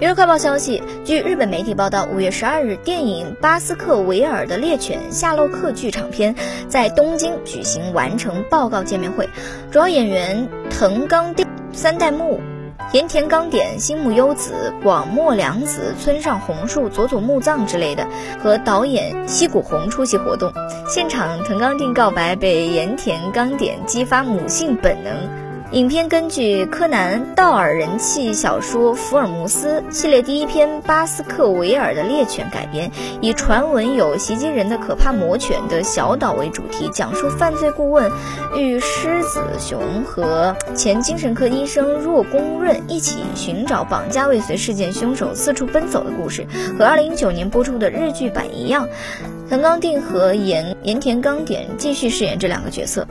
娱乐快报消息，据日本媒体报道，五月十二日，电影《巴斯克维尔的猎犬》夏洛克剧场片在东京举行完成报告见面会，主要演员藤冈靛、三代目。盐田刚典、新木优子、广末凉子、村上红树、佐佐木藏之类的，和导演西谷弘出席活动。现场，藤冈靛告白被盐田刚典激发母性本能。影片根据柯南·道尔人气小说《福尔摩斯》系列第一篇《巴斯克维尔的猎犬》改编，以传闻有袭击人的可怕魔犬的小岛为主题，讲述犯罪顾问与狮子熊和前精神科医生若宫润一起寻找绑架未遂事件凶手四处奔走的故事。和2019年播出的日剧版一样，藤冈定和岩岩田刚典继续饰演这两个角色。